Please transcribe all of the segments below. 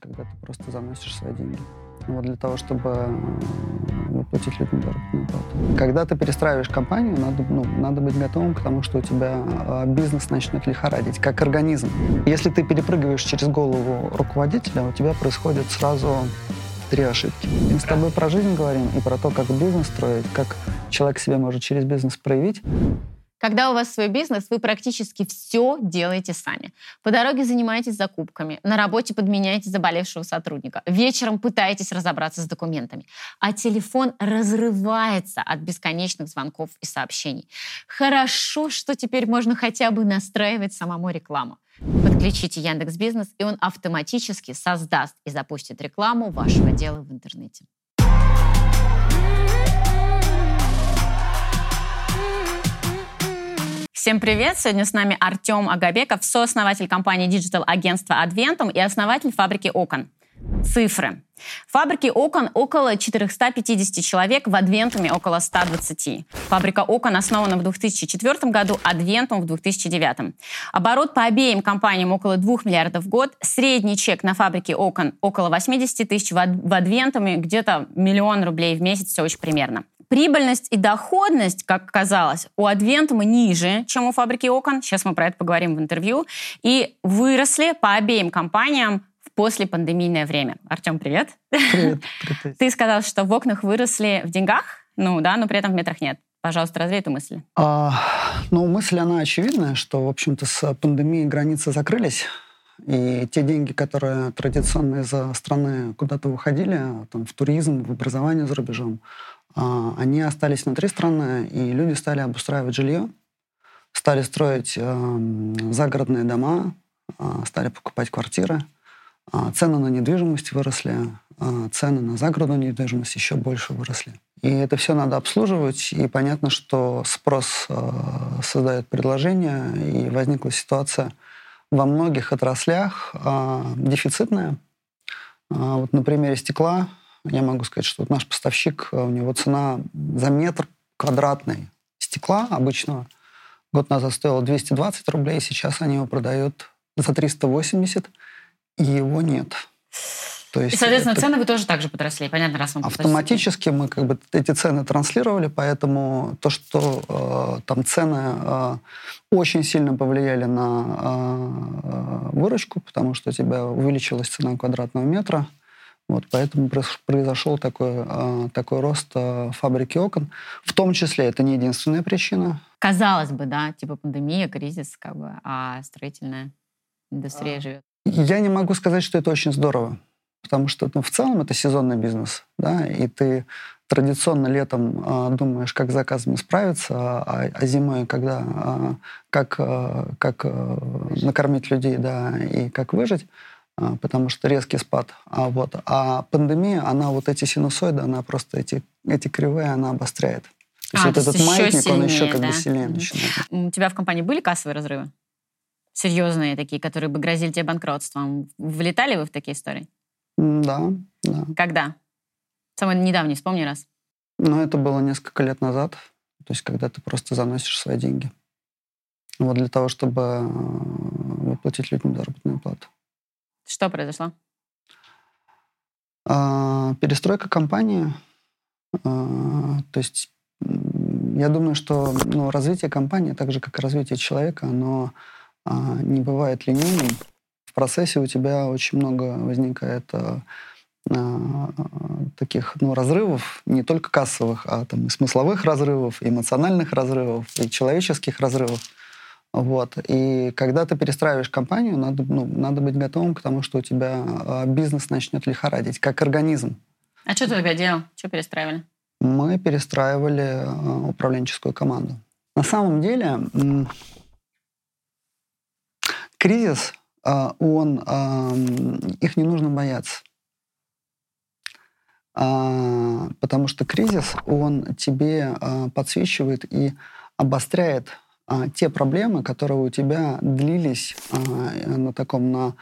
когда ты просто заносишь свои деньги. Вот для того, чтобы выплатить людям заработную. Когда ты перестраиваешь компанию, надо, ну, надо быть готовым к тому, что у тебя э, бизнес начнет лихорадить, как организм. Если ты перепрыгиваешь через голову руководителя, у тебя происходит сразу три ошибки. Мы с тобой про жизнь говорим и про то, как бизнес строить, как человек себя может через бизнес проявить. Когда у вас свой бизнес, вы практически все делаете сами. По дороге занимаетесь закупками, на работе подменяете заболевшего сотрудника, вечером пытаетесь разобраться с документами, а телефон разрывается от бесконечных звонков и сообщений. Хорошо, что теперь можно хотя бы настраивать самому рекламу. Подключите Яндекс Бизнес, и он автоматически создаст и запустит рекламу вашего дела в интернете. Всем привет! Сегодня с нами Артем Агабеков, сооснователь компании диджитал-агентства Adventum и основатель фабрики окон. Цифры. В фабрике окон около 450 человек, в Adventum е около 120. Фабрика окон основана в 2004 году, Adventum в 2009. Оборот по обеим компаниям около 2 миллиардов в год. Средний чек на фабрике окон около 80 тысяч, в Adventum е где-то миллион рублей в месяц, все очень примерно. Прибыльность и доходность, как оказалось, у Адвентума ниже, чем у фабрики окон. Сейчас мы про это поговорим в интервью. И выросли по обеим компаниям в послепандемийное время. Артем, привет. Привет. привет. Ты сказал, что в окнах выросли в деньгах, ну да, но при этом в метрах нет. Пожалуйста, развей эту мысль. А, ну, мысль, она очевидная, что, в общем-то, с пандемией границы закрылись. И те деньги, которые традиционно из страны куда-то выходили, там, в туризм, в образование за рубежом, они остались внутри страны, и люди стали обустраивать жилье, стали строить э, загородные дома, э, стали покупать квартиры. Э, цены на недвижимость выросли, цены на загородную недвижимость еще больше выросли. И это все надо обслуживать, и понятно, что спрос э, создает предложение, и возникла ситуация во многих отраслях дефицитная. Вот на примере стекла я могу сказать, что вот наш поставщик, э, у него цена за метр квадратный стекла обычного год назад стоила 220 рублей, сейчас они его продают за 380, и его нет. То есть и, соответственно, это... цены вы тоже так же подросли, понятно, раз вам Автоматически мы как бы эти цены транслировали, поэтому то, что э, там цены э, очень сильно повлияли на э, выручку, потому что у тебя увеличилась цена квадратного метра, вот, поэтому произошел такой, а, такой рост а, фабрики окон. В том числе это не единственная причина. Казалось бы, да, типа пандемия, кризис, как бы, а строительная индустрия а. живет. Я не могу сказать, что это очень здорово, потому что ну, в целом это сезонный бизнес, да, и ты традиционно летом э, думаешь, как с заказами справиться, а, а зимой, когда э, как, э, как э, накормить людей, да, и как выжить. А, потому что резкий спад. А, вот, а пандемия, она вот эти синусоиды, она просто эти, эти кривые, она обостряет. То есть а, вот то этот маятник, сильнее, он еще как да? бы сильнее mm-hmm. начинает. У тебя в компании были кассовые разрывы? Серьезные такие, которые бы грозили тебе банкротством. Влетали вы в такие истории? Да, да. Когда? Самый недавний, вспомни раз. Ну, это было несколько лет назад. То есть, когда ты просто заносишь свои деньги. Вот для того, чтобы э, выплатить людям заработную плату. Что произошло? А, перестройка компании. А, то есть я думаю, что ну, развитие компании, так же как и развитие человека, оно а, не бывает линейным. В процессе у тебя очень много возникает таких ну, разрывов, не только кассовых, а там, и смысловых разрывов, и эмоциональных разрывов, и человеческих разрывов. Вот. И когда ты перестраиваешь компанию, надо, ну, надо быть готовым к тому, что у тебя э, бизнес начнет лихорадить, как организм. А что ты тогда делал? Что перестраивали? Мы перестраивали э, управленческую команду. На самом деле, э, кризис, э, он, э, их не нужно бояться. Э, потому что кризис, он тебе э, подсвечивает и обостряет а, те проблемы, которые у тебя длились а, на таком на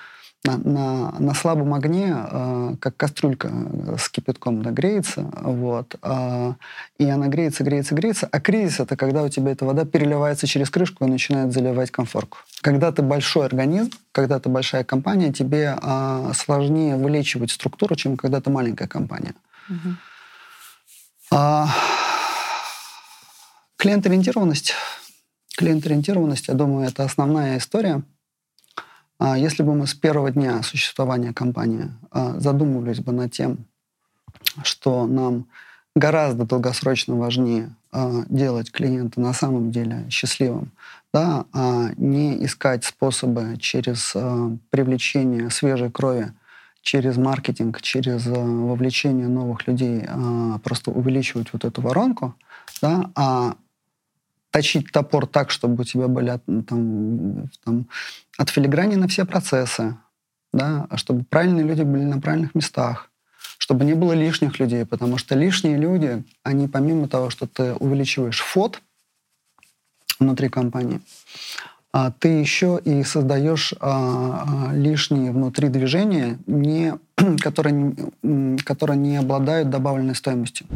на, на, на слабом огне, э, как кастрюлька с кипятком да, греется, вот, э, и она греется, греется, греется, а кризис — это когда у тебя эта вода переливается через крышку и начинает заливать комфорку. Когда ты большой организм, когда ты большая компания, тебе э, сложнее вылечивать структуру, чем когда ты маленькая компания. Угу. А, клиент-ориентированность. Клиент-ориентированность, я думаю, это основная история — а если бы мы с первого дня существования компании а, задумывались бы над тем, что нам гораздо долгосрочно важнее а, делать клиента на самом деле счастливым, да, а не искать способы через привлечение свежей крови, через маркетинг, через вовлечение новых людей, просто увеличивать вот эту воронку, да, а точить топор так, чтобы у тебя были там, там, отфилигранены все процессы, да, а чтобы правильные люди были на правильных местах, чтобы не было лишних людей, потому что лишние люди, они помимо того, что ты увеличиваешь фот внутри компании, а ты еще и создаешь а, а, лишние внутри движения, не, которые, которые не обладают добавленной стоимостью.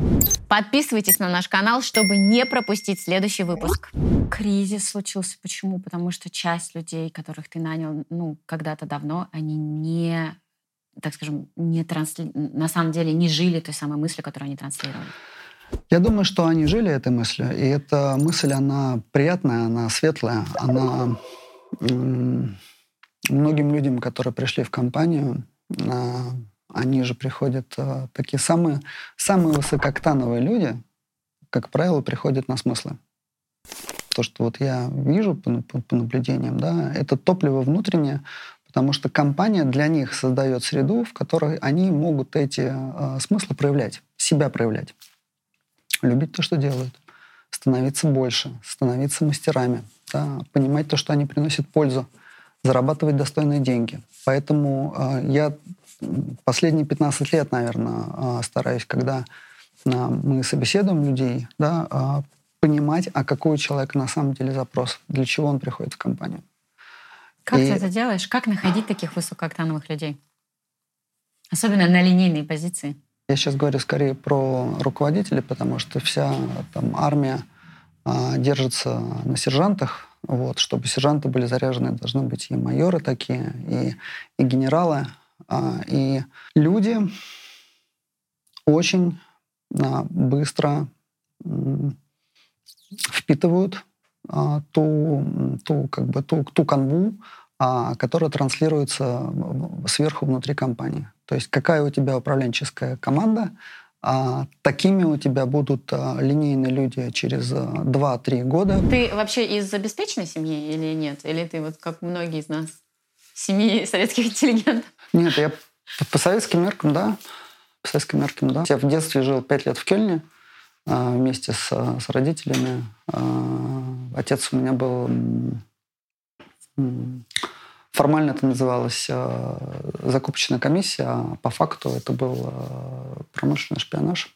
Подписывайтесь на наш канал, чтобы не пропустить следующий выпуск. Кризис случился. Почему? Потому что часть людей, которых ты нанял ну, когда-то давно, они не так скажем, не трансли... на самом деле не жили той самой мыслью, которую они транслировали. Я думаю, что они жили этой мыслью, и эта мысль, она приятная, она светлая, она многим людям, которые пришли в компанию, а, они же приходят, а, такие самые, самые высокооктановые люди, как правило, приходят на смыслы. То, что вот я вижу по, по, по наблюдениям, да, это топливо внутреннее, потому что компания для них создает среду, в которой они могут эти э, смыслы проявлять, себя проявлять любить то, что делают, становиться больше, становиться мастерами, да, понимать то, что они приносят пользу, зарабатывать достойные деньги. Поэтому э, я последние 15 лет, наверное, э, стараюсь, когда э, мы собеседуем людей, да, э, понимать, а какой у человека на самом деле запрос, для чего он приходит в компанию. Как И... ты это делаешь? Как находить таких высокооктановых людей? Особенно на линейной позиции. Я сейчас говорю скорее про руководителей, потому что вся там, армия а, держится на сержантах. Вот, чтобы сержанты были заряжены, должны быть и майоры такие, и, и генералы. А, и люди очень а, быстро впитывают а, ту, ту, как бы, ту, ту канву, которая транслируется сверху внутри компании. То есть какая у тебя управленческая команда, а, такими у тебя будут а, линейные люди через 2-3 а, года. Ты вообще из обеспеченной семьи или нет? Или ты вот как многие из нас, семьи советских интеллигентов? Нет, я по советским меркам, да. По советским меркам, да. Я в детстве жил 5 лет в Кельне вместе с, с родителями. Отец у меня был Формально это называлось э, закупочная комиссия, а по факту это был э, промышленный шпионаж.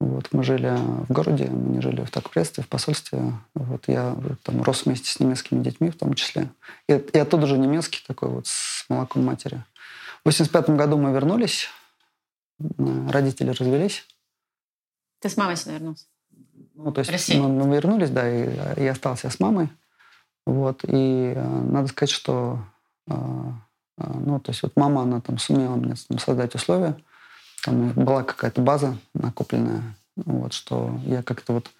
Вот, мы жили в городе, мы не жили в Такпредстве, в посольстве. Вот, я там рос вместе с немецкими детьми в том числе. И, и оттуда же немецкий такой вот с молоком матери. В 85 году мы вернулись, родители развелись. Ты с мамой сюда вернулся? Ну, то есть мы, мы вернулись, да, и я остался с мамой. Вот, и э, надо сказать, что э, э, ну, то есть вот мама, она там сумела мне там, создать условия, там была какая-то база накопленная, вот, что я как-то вот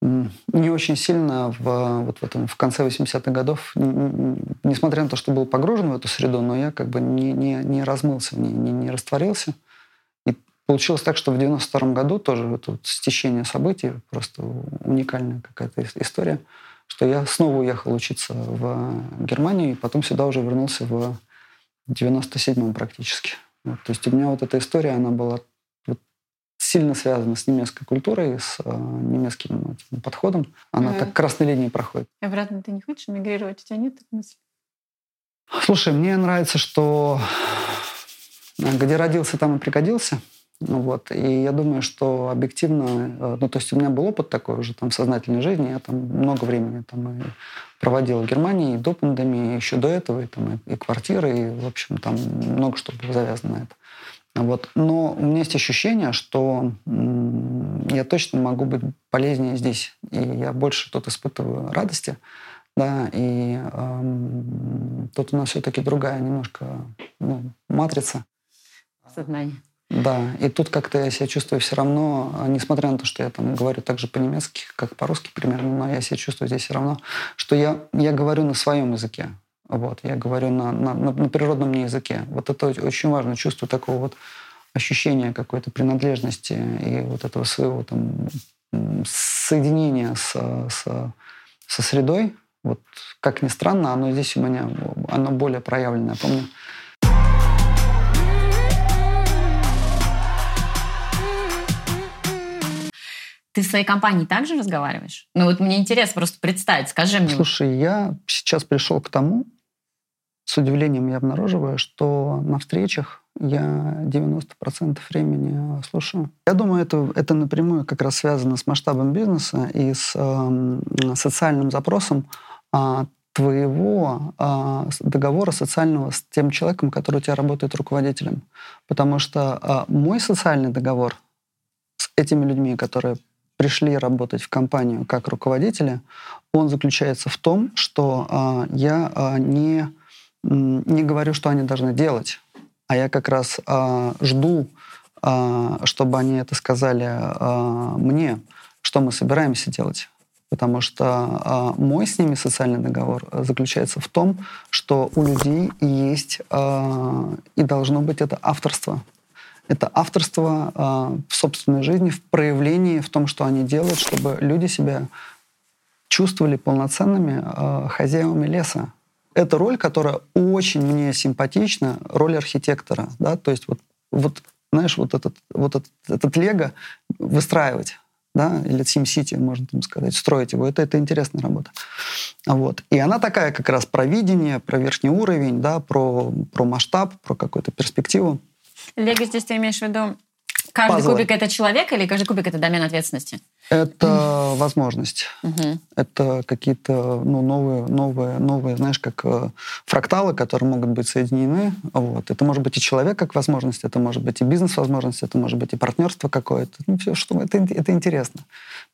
не очень сильно в, вот в, этом, в конце 80-х годов, несмотря на то, что был погружен в эту среду, но я как бы не, не, не размылся в ней, не, не растворился. И получилось так, что в 92 году тоже это вот стечение событий, просто уникальная какая-то история – что я снова уехал учиться в Германию, и потом сюда уже вернулся в 97-м практически. Вот, то есть у меня вот эта история, она была вот сильно связана с немецкой культурой, с э, немецким этим подходом. Она mm-hmm. так красной линией проходит. И обратно ты не хочешь эмигрировать? У тебя нет такой мысли? Слушай, мне нравится, что где родился, там и пригодился. Вот. И я думаю, что объективно, э, ну, то есть у меня был опыт такой уже там сознательной жизни, я там много времени там и проводил в Германии и до пандемии, и еще до этого, и, там, и, и квартиры, и, в общем, там много что было завязано на это. Вот. Но у меня есть ощущение, что я точно могу быть полезнее здесь. И я больше тут испытываю радости. Да, и эм, тут у нас все-таки другая немножко ну, матрица. Сознание. Да, и тут как-то я себя чувствую все равно, а, несмотря на то, что я там говорю так же по-немецки, как по-русски примерно, но я себя чувствую здесь все равно, что я, я говорю на своем языке. Вот, я говорю на, на, на, на природном мне языке. Вот это очень важно, чувство такого вот ощущения какой-то принадлежности и вот этого своего там соединения с, с, со средой. Вот как ни странно, оно здесь у меня, оно более проявленное. Помню, Ты в своей компании также разговариваешь? Ну вот мне интересно просто представить, скажи мне. Слушай, я сейчас пришел к тому, с удивлением я обнаруживаю, что на встречах я 90% времени слушаю. Я думаю, это, это напрямую как раз связано с масштабом бизнеса и с э, социальным запросом э, твоего э, договора социального с тем человеком, который у тебя работает руководителем. Потому что э, мой социальный договор с этими людьми, которые пришли работать в компанию как руководители, он заключается в том, что э, я э, не, не говорю, что они должны делать, а я как раз э, жду, э, чтобы они это сказали э, мне, что мы собираемся делать. Потому что э, мой с ними социальный договор заключается в том, что у людей есть э, и должно быть это авторство это авторство э, в собственной жизни, в проявлении, в том, что они делают, чтобы люди себя чувствовали полноценными э, хозяевами леса. Это роль, которая очень мне симпатична, роль архитектора. Да? То есть вот, вот знаешь, вот этот, вот этот, этот лего выстраивать да, или SimCity, можно там сказать, строить его, это, это интересная работа. Вот. И она такая как раз про видение, про верхний уровень, да, про, про масштаб, про какую-то перспективу. Лего здесь ты имеешь в виду Каждый Пазлы. кубик это человек или каждый кубик это домен ответственности? Это mm. возможность. Mm-hmm. Это какие-то ну, новые, новые, новые, знаешь, как э, фракталы, которые могут быть соединены. Вот. Это может быть и человек как возможность, это может быть и бизнес-возможность, это может быть и партнерство какое-то. Ну, все, что это, это интересно.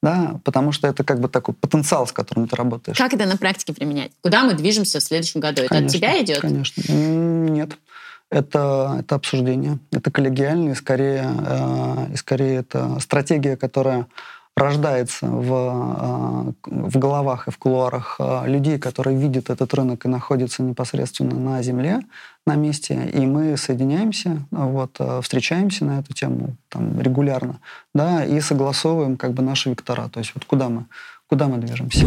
Да? Потому что это как бы такой потенциал, с которым ты работаешь. Как это на практике применять? Куда мы движемся в следующем году? Это конечно, от тебя идет? Конечно. Нет это, это обсуждение, это коллегиально, скорее, э, скорее это стратегия, которая рождается в, э, в головах и в кулуарах э, людей, которые видят этот рынок и находятся непосредственно на земле, на месте, и мы соединяемся, вот, встречаемся на эту тему там, регулярно, да, и согласовываем как бы наши вектора, то есть вот куда мы, куда мы движемся.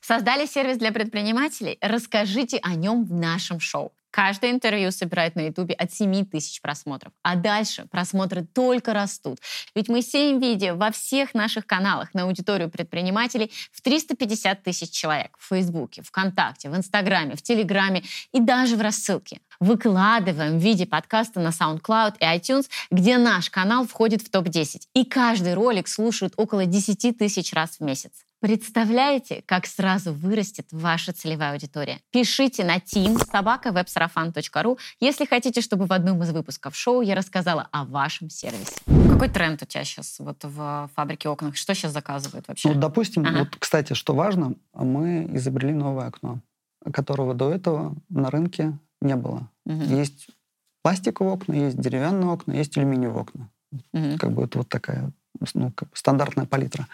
Создали сервис для предпринимателей? Расскажите о нем в нашем шоу. Каждое интервью собирает на Ютубе от 7 тысяч просмотров. А дальше просмотры только растут. Ведь мы сеем видео во всех наших каналах на аудиторию предпринимателей в 350 тысяч человек. В Фейсбуке, ВКонтакте, в Инстаграме, в Телеграме и даже в рассылке. Выкладываем в виде подкаста на SoundCloud и iTunes, где наш канал входит в топ-10. И каждый ролик слушают около 10 тысяч раз в месяц. Представляете, как сразу вырастет ваша целевая аудитория? Пишите на team собака если хотите, чтобы в одном из выпусков шоу я рассказала о вашем сервисе. Какой тренд у тебя сейчас вот в фабрике окон? Что сейчас заказывают вообще? Ну, допустим, ага. вот, кстати, что важно, мы изобрели новое окно, которого до этого на рынке не было. Угу. Есть пластиковые окна, есть деревянные окна, есть алюминиевые окна. Угу. Как бы это вот такая ну, как бы стандартная палитра.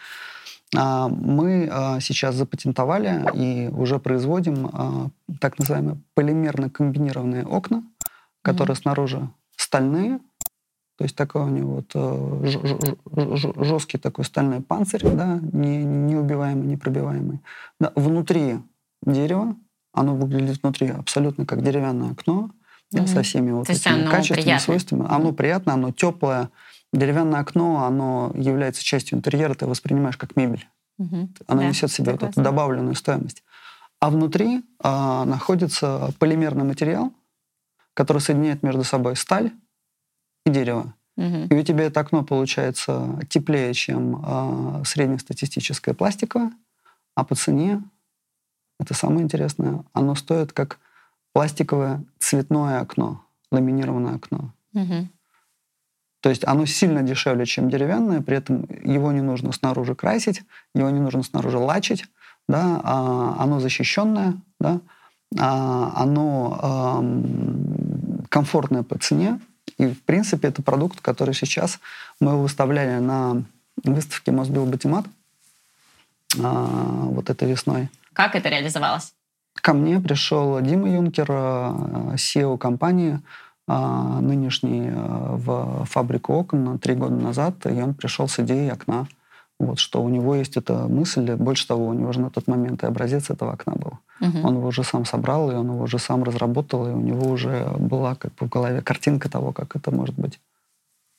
А, мы а, сейчас запатентовали и уже производим а, так называемые полимерно комбинированные окна, которые mm-hmm. снаружи стальные, то есть такой у него вот жесткий такой стальной панцирь, да, не, неубиваемый, непробиваемый. Да, внутри дерево, оно выглядит внутри абсолютно как деревянное окно, mm-hmm. со всеми вот этими качествами, приятное. свойствами. Оно приятное, оно теплое, Деревянное окно, оно является частью интерьера, ты воспринимаешь как мебель. Угу. Оно да, несет в себе вот эту добавленную стоимость. А внутри а, находится полимерный материал, который соединяет между собой сталь и дерево. Угу. И у тебя это окно получается теплее, чем э, среднестатистическое пластиковое, а по цене, это самое интересное, оно стоит как пластиковое цветное окно, ламинированное окно. Угу. То есть оно сильно дешевле, чем деревянное, при этом его не нужно снаружи красить, его не нужно снаружи лачить, да, а оно защищенное, да, а оно э, комфортное по цене, и, в принципе, это продукт, который сейчас мы выставляли на выставке Мосбил Батимат э, вот этой весной. Как это реализовалось? Ко мне пришел Дима Юнкер, э, SEO компании, а, нынешний э, в фабрику окон три года назад, и он пришел с идеей окна. Вот, что у него есть эта мысль, больше того, у него же на тот момент и образец этого окна был. Угу. Он его уже сам собрал, и он его уже сам разработал, и у него уже была как бы в голове картинка того, как это может быть.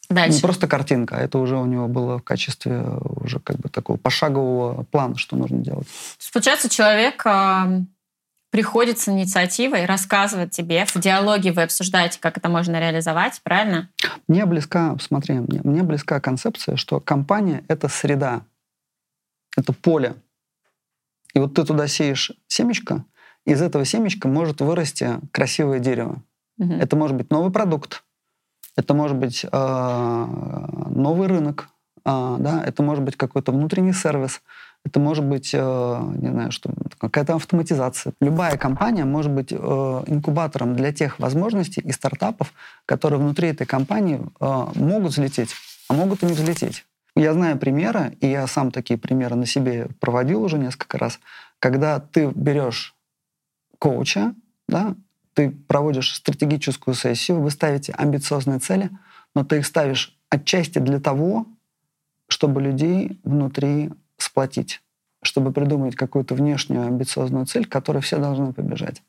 Дальше. Не просто картинка, а это уже у него было в качестве уже как бы такого пошагового плана, что нужно делать. Получается, человек приходит с инициативой, рассказывает тебе, в диалоге вы обсуждаете, как это можно реализовать, правильно? Мне близка, смотри, мне, мне близка концепция, что компания — это среда, это поле. И вот ты туда сеешь семечко, из этого семечка может вырасти красивое дерево. Угу. Это может быть новый продукт, это может быть э, новый рынок, э, да, это может быть какой-то внутренний сервис, это может быть, э, не знаю, что какая-то автоматизация. Любая компания может быть э, инкубатором для тех возможностей и стартапов, которые внутри этой компании э, могут взлететь, а могут и не взлететь. Я знаю примеры, и я сам такие примеры на себе проводил уже несколько раз, когда ты берешь коуча, да, ты проводишь стратегическую сессию, вы ставите амбициозные цели, но ты их ставишь отчасти для того, чтобы людей внутри сплотить, чтобы придумать какую-то внешнюю амбициозную цель, к которой все должны побежать.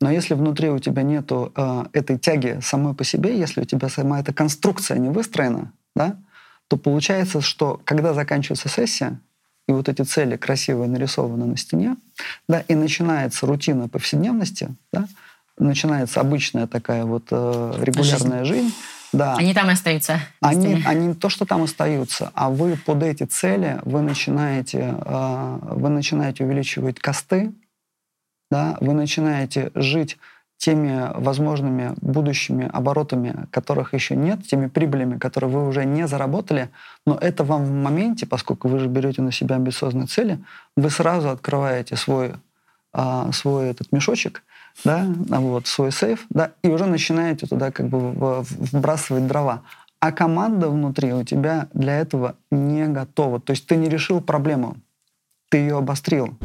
Но если внутри у тебя нету э, этой тяги самой по себе, если у тебя сама эта конструкция не выстроена, да, то получается, что когда заканчивается сессия, и вот эти цели красиво нарисованы на стене, да, и начинается рутина повседневности, да, начинается обычная такая вот э, регулярная жизнь, жизнь да. Они там и остаются. Они, они не то, что там остаются, а вы под эти цели вы начинаете, э, вы начинаете увеличивать косты, да, вы начинаете жить теми возможными будущими оборотами, которых еще нет, теми прибылями, которые вы уже не заработали, но это вам в моменте, поскольку вы же берете на себя амбициозные цели, вы сразу открываете свой, а, свой этот мешочек да, вот, свой сейф, да, и уже начинаете туда как бы вбрасывать дрова. А команда внутри у тебя для этого не готова. То есть ты не решил проблему, ты ее обострил.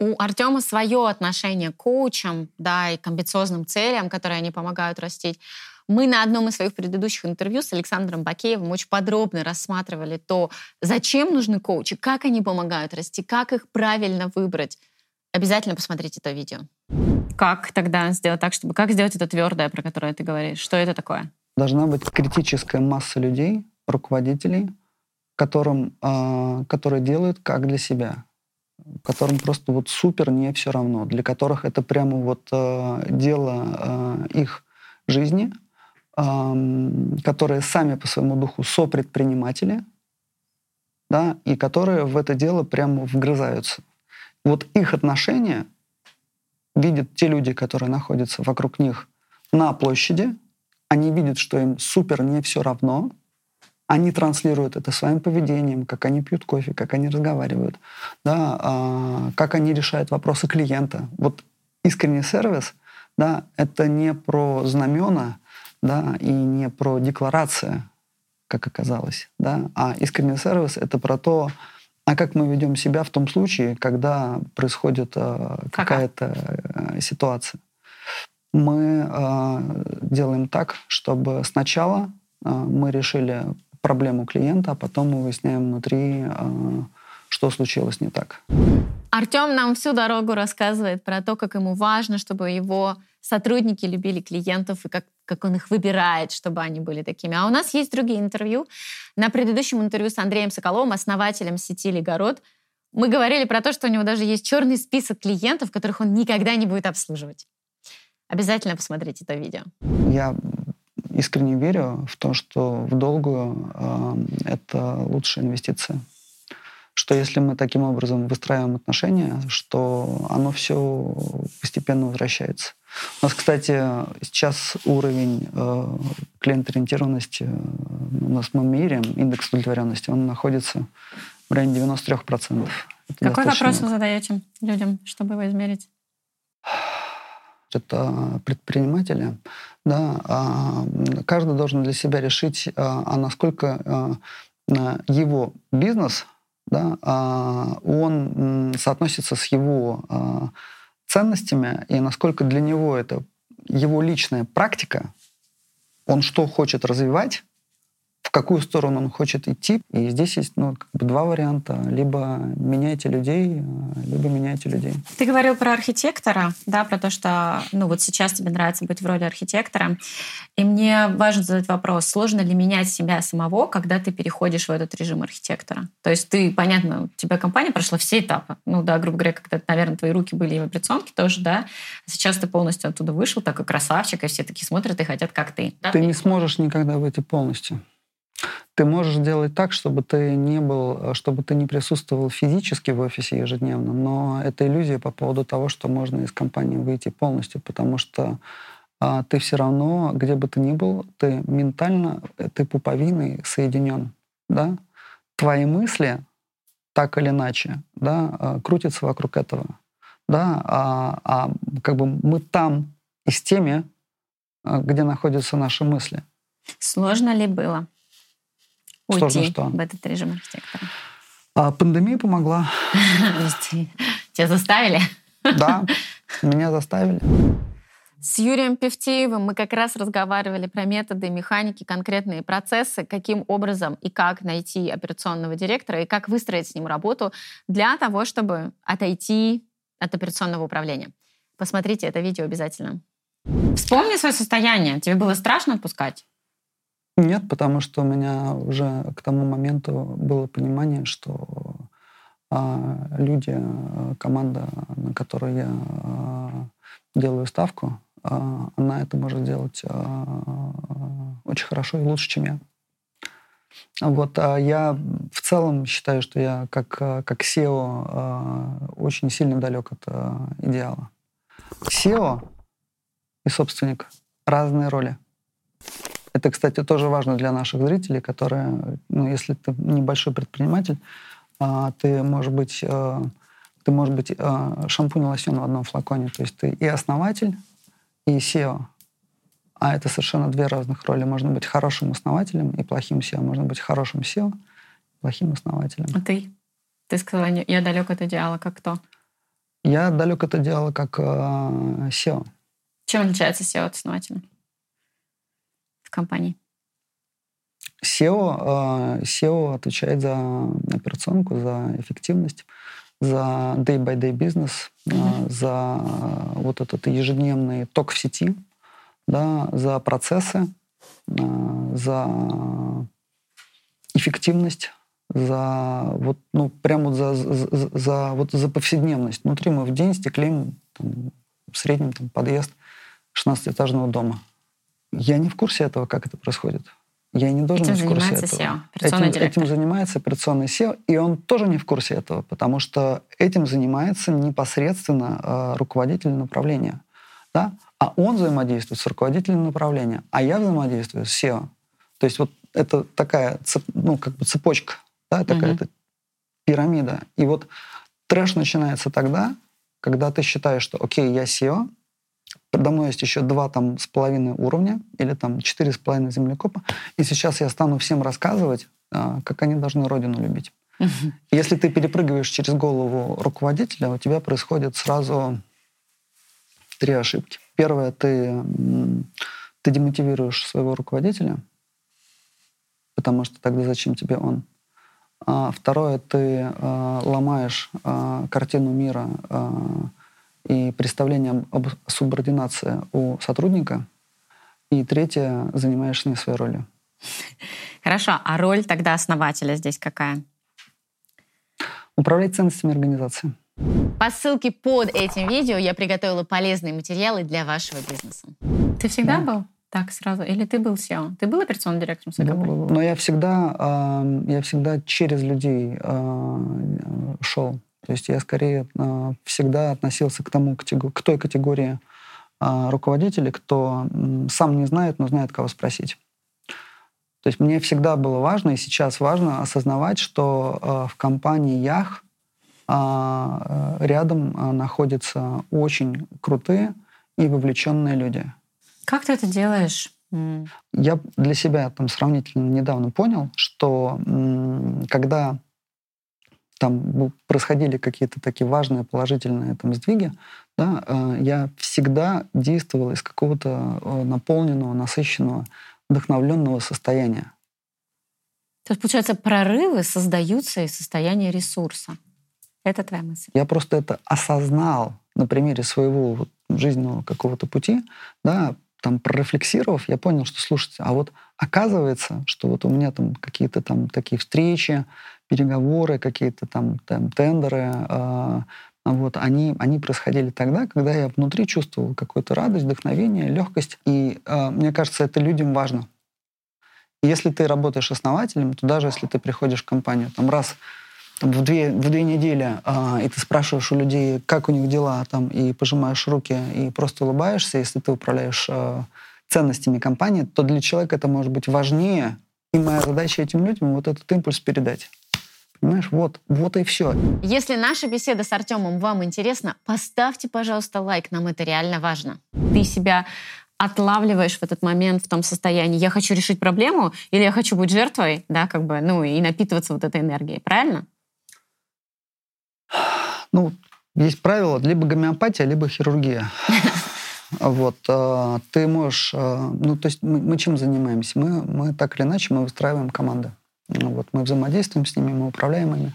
У Артема свое отношение к коучам, да, и к амбициозным целям, которые они помогают растить. Мы на одном из своих предыдущих интервью с Александром Бакеевым очень подробно рассматривали то, зачем нужны коучи, как они помогают расти, как их правильно выбрать. Обязательно посмотрите это видео. Как тогда сделать так, чтобы... Как сделать это твердое, про которое ты говоришь? Что это такое? Должна быть критическая масса людей, руководителей, которым, э, которые делают как для себя, которым просто вот супер не все равно, для которых это прямо вот э, дело э, их жизни, э, которые сами по своему духу сопредприниматели, да, и которые в это дело прямо вгрызаются. Вот их отношения видят те люди, которые находятся вокруг них на площади, они видят, что им супер не все равно, они транслируют это своим поведением, как они пьют кофе, как они разговаривают, да, а, как они решают вопросы клиента. Вот искренний сервис, да, это не про знамена, да, и не про декларации, как оказалось, да, а искренний сервис это про то, а как мы ведем себя в том случае, когда происходит э, какая-то э, ситуация? Мы э, делаем так, чтобы сначала э, мы решили проблему клиента, а потом мы выясняем внутри, э, что случилось не так. Артем нам всю дорогу рассказывает про то, как ему важно, чтобы его сотрудники любили клиентов и как, как он их выбирает, чтобы они были такими. А у нас есть другие интервью. На предыдущем интервью с Андреем Соколовым, основателем сети «Лигород», мы говорили про то, что у него даже есть черный список клиентов, которых он никогда не будет обслуживать. Обязательно посмотрите это видео. Я искренне верю в то, что в долгую э, это лучшая инвестиция. Что если мы таким образом выстраиваем отношения, что оно все постепенно возвращается. У нас, кстати, сейчас уровень э, клиент-ориентированности э, у нас мы меряем, индекс удовлетворенности, он находится в районе 93%. Это Какой вопрос вы задаете людям, чтобы его измерить? Это предприниматели. Да, а, каждый должен для себя решить, а, а насколько а, его бизнес, да, он соотносится с его ценностями, и насколько для него это его личная практика, он что хочет развивать, в какую сторону он хочет идти. И здесь есть ну, как бы два варианта. Либо меняйте людей, либо меняйте людей. Ты говорил про архитектора, да, про то, что ну, вот сейчас тебе нравится быть в роли архитектора. И мне важно задать вопрос, сложно ли менять себя самого, когда ты переходишь в этот режим архитектора? То есть ты, понятно, у тебя компания прошла все этапы. Ну да, грубо говоря, когда, наверное, твои руки были и в операционке тоже, да. Сейчас ты полностью оттуда вышел, такой красавчик, и все такие смотрят и хотят, как ты. Ты не сможешь никогда выйти полностью. Ты можешь делать так, чтобы ты не был, чтобы ты не присутствовал физически в офисе ежедневно, но это иллюзия по поводу того, что можно из компании выйти полностью, потому что а, ты все равно, где бы ты ни был, ты ментально, ты пуповиной соединен, да? Твои мысли так или иначе, да, а, крутятся вокруг этого, да, а, а как бы мы там и с теми, где находятся наши мысли. Сложно ли было? Уйти что? в этот режим архитектора? А, пандемия помогла. Тебя заставили? Да, меня заставили. С Юрием Певтеевым мы как раз разговаривали про методы, механики, конкретные процессы, каким образом и как найти операционного директора и как выстроить с ним работу для того, чтобы отойти от операционного управления. Посмотрите это видео обязательно. Вспомни свое состояние. Тебе было страшно отпускать? Нет, потому что у меня уже к тому моменту было понимание, что а, люди, а, команда, на которую я а, делаю ставку, а, она это может делать а, очень хорошо и лучше, чем я. Вот, а я в целом считаю, что я как, как SEO а, очень сильно далек от а, идеала. SEO и собственник — разные роли. Это, кстати, тоже важно для наших зрителей, которые, ну, если ты небольшой предприниматель, а, ты, может быть, а, ты, может быть, а, шампунь и лосьон в одном флаконе. То есть ты и основатель, и SEO. А это совершенно две разных роли. Можно быть хорошим основателем и плохим SEO. Можно быть хорошим SEO, плохим основателем. А ты? Ты сказала, я далек от идеала. Как кто? Я далек от идеала как э, SEO. Чем отличается SEO от основателя? В компании? SEO, SEO отвечает за операционку, за эффективность, за day-by-day бизнес, mm-hmm. за вот этот ежедневный ток в сети, да, за процессы, за эффективность, за вот, ну, прямо за, за, за, вот за повседневность. Внутри мы в день стеклим там, в среднем там, подъезд 16-этажного дома. Я не в курсе этого, как это происходит. Я не должен этим быть в курсе этого. SEO, этим, этим занимается операционный SEO, и он тоже не в курсе этого, потому что этим занимается непосредственно э, руководитель направления. Да? А он взаимодействует с руководителем направления, а я взаимодействую с SEO. То есть вот это такая ну, как бы цепочка, да, такая mm пирамида. И вот трэш начинается тогда, когда ты считаешь, что окей, я SEO, Подо мной есть еще два там с половиной уровня или там четыре с половиной землекопа. И сейчас я стану всем рассказывать, а, как они должны родину любить. Угу. Если ты перепрыгиваешь через голову руководителя, у тебя происходит сразу три ошибки. Первое, ты, ты демотивируешь своего руководителя, потому что тогда зачем тебе он? А второе, ты э, ломаешь э, картину мира э, и представление об субординации у сотрудника. И третье, занимаешься не своей ролью. Хорошо, а роль тогда основателя здесь какая? Управлять ценностями организации. По ссылке под этим видео я приготовила полезные материалы для вашего бизнеса. Ты всегда да. был Так сразу. Или ты был SEO? Ты был операционным директором своей Был, компании? был. Но я всегда, э, я всегда через людей э, шел. То есть я скорее э, всегда относился к тому к той категории э, руководителей, кто сам не знает, но знает, кого спросить. То есть мне всегда было важно, и сейчас важно осознавать, что э, в компаниях э, рядом находятся очень крутые и вовлеченные люди. Как ты это делаешь? Я для себя там сравнительно недавно понял, что когда там происходили какие-то такие важные положительные там сдвиги, да, э, я всегда действовал из какого-то э, наполненного, насыщенного, вдохновленного состояния. То есть, получается, прорывы создаются из состояния ресурса. Это твоя мысль. Я просто это осознал на примере своего вот жизненного какого-то пути, да, там прорефлексировав, я понял, что, слушайте, а вот оказывается, что вот у меня там какие-то там такие встречи, переговоры, какие-то там, там тендеры, э, вот, они, они происходили тогда, когда я внутри чувствовал какую-то радость, вдохновение, легкость. И э, мне кажется, это людям важно. Если ты работаешь основателем, то даже если ты приходишь в компанию там раз в, две, в две недели, э, и ты спрашиваешь у людей, как у них дела, там, и пожимаешь руки, и просто улыбаешься, если ты управляешь э, ценностями компании, то для человека это может быть важнее. И моя задача этим людям вот этот импульс передать. Понимаешь, вот, вот и все. Если наша беседа с Артемом вам интересна, поставьте, пожалуйста, лайк. Нам это реально важно. Ты себя отлавливаешь в этот момент в том состоянии, я хочу решить проблему или я хочу быть жертвой, да, как бы, ну, и напитываться вот этой энергией, правильно? Ну, есть правило, либо гомеопатия, либо хирургия. Вот, э, ты можешь, э, ну, то есть мы, мы чем занимаемся? Мы, мы так или иначе, мы выстраиваем команды. Ну, Вот, мы взаимодействуем с ними, мы управляем ими.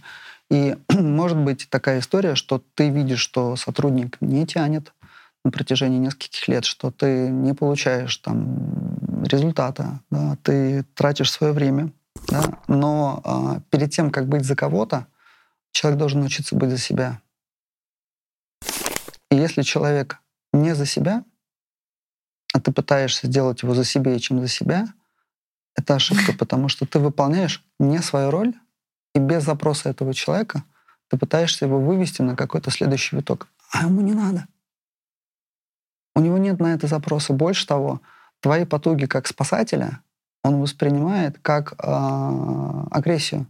И может быть такая история, что ты видишь, что сотрудник не тянет на протяжении нескольких лет, что ты не получаешь там результата, да, ты тратишь свое время, да, но э, перед тем, как быть за кого-то, человек должен научиться быть за себя. И если человек не за себя, а ты пытаешься сделать его за себя, чем за себя, это ошибка, потому что ты выполняешь не свою роль, и без запроса этого человека ты пытаешься его вывести на какой-то следующий виток. А ему не надо. У него нет на это запроса. Больше того, твои потуги как спасателя он воспринимает как э, агрессию,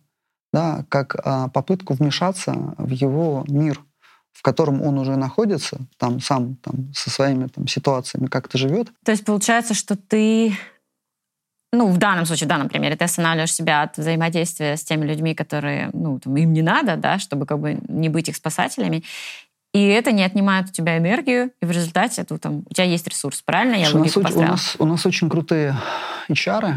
да, как э, попытку вмешаться в его мир, в котором он уже находится, там сам там, со своими там, ситуациями как-то живет. То есть получается, что ты, ну, в данном случае, в данном примере, ты останавливаешь себя от взаимодействия с теми людьми, которые, ну, там, им не надо, да, чтобы как бы не быть их спасателями. И это не отнимает у тебя энергию, и в результате ты, там, у тебя есть ресурс, правильно? Я Слушай, у, нас, у, нас, у нас очень крутые HR.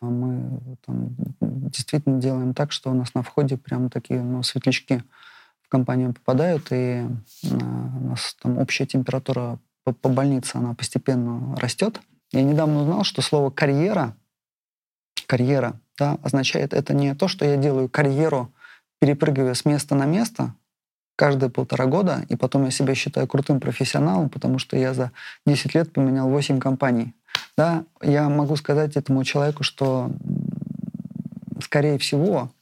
Мы там, действительно делаем так, что у нас на входе прям такие ну, светлячки компанию попадают, и э, у нас там общая температура по, по больнице, она постепенно растет. Я недавно узнал, что слово «карьера», карьера, да, означает это не то, что я делаю карьеру, перепрыгивая с места на место, каждые полтора года, и потом я себя считаю крутым профессионалом, потому что я за 10 лет поменял 8 компаний. Да, я могу сказать этому человеку, что, скорее всего,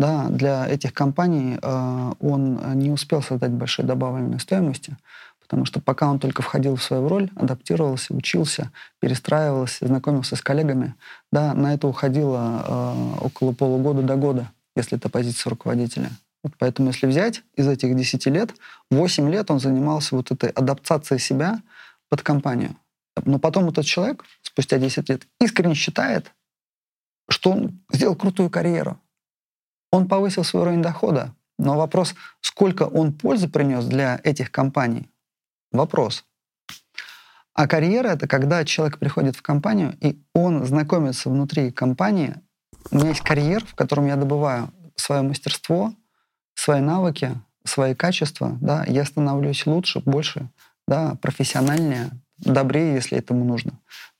да, для этих компаний э, он не успел создать большой добавленной стоимости, потому что пока он только входил в свою роль, адаптировался, учился, перестраивался, знакомился с коллегами, да, на это уходило э, около полугода до года, если это позиция руководителя. Вот поэтому, если взять из этих 10 лет, 8 лет он занимался вот этой адаптацией себя под компанию. Но потом этот человек, спустя 10 лет, искренне считает, что он сделал крутую карьеру. Он повысил свой уровень дохода. Но вопрос, сколько он пользы принес для этих компаний, вопрос. А карьера — это когда человек приходит в компанию, и он знакомится внутри компании. У меня есть карьер, в котором я добываю свое мастерство, свои навыки, свои качества, да, я становлюсь лучше, больше, да, профессиональнее, добрее, если этому нужно,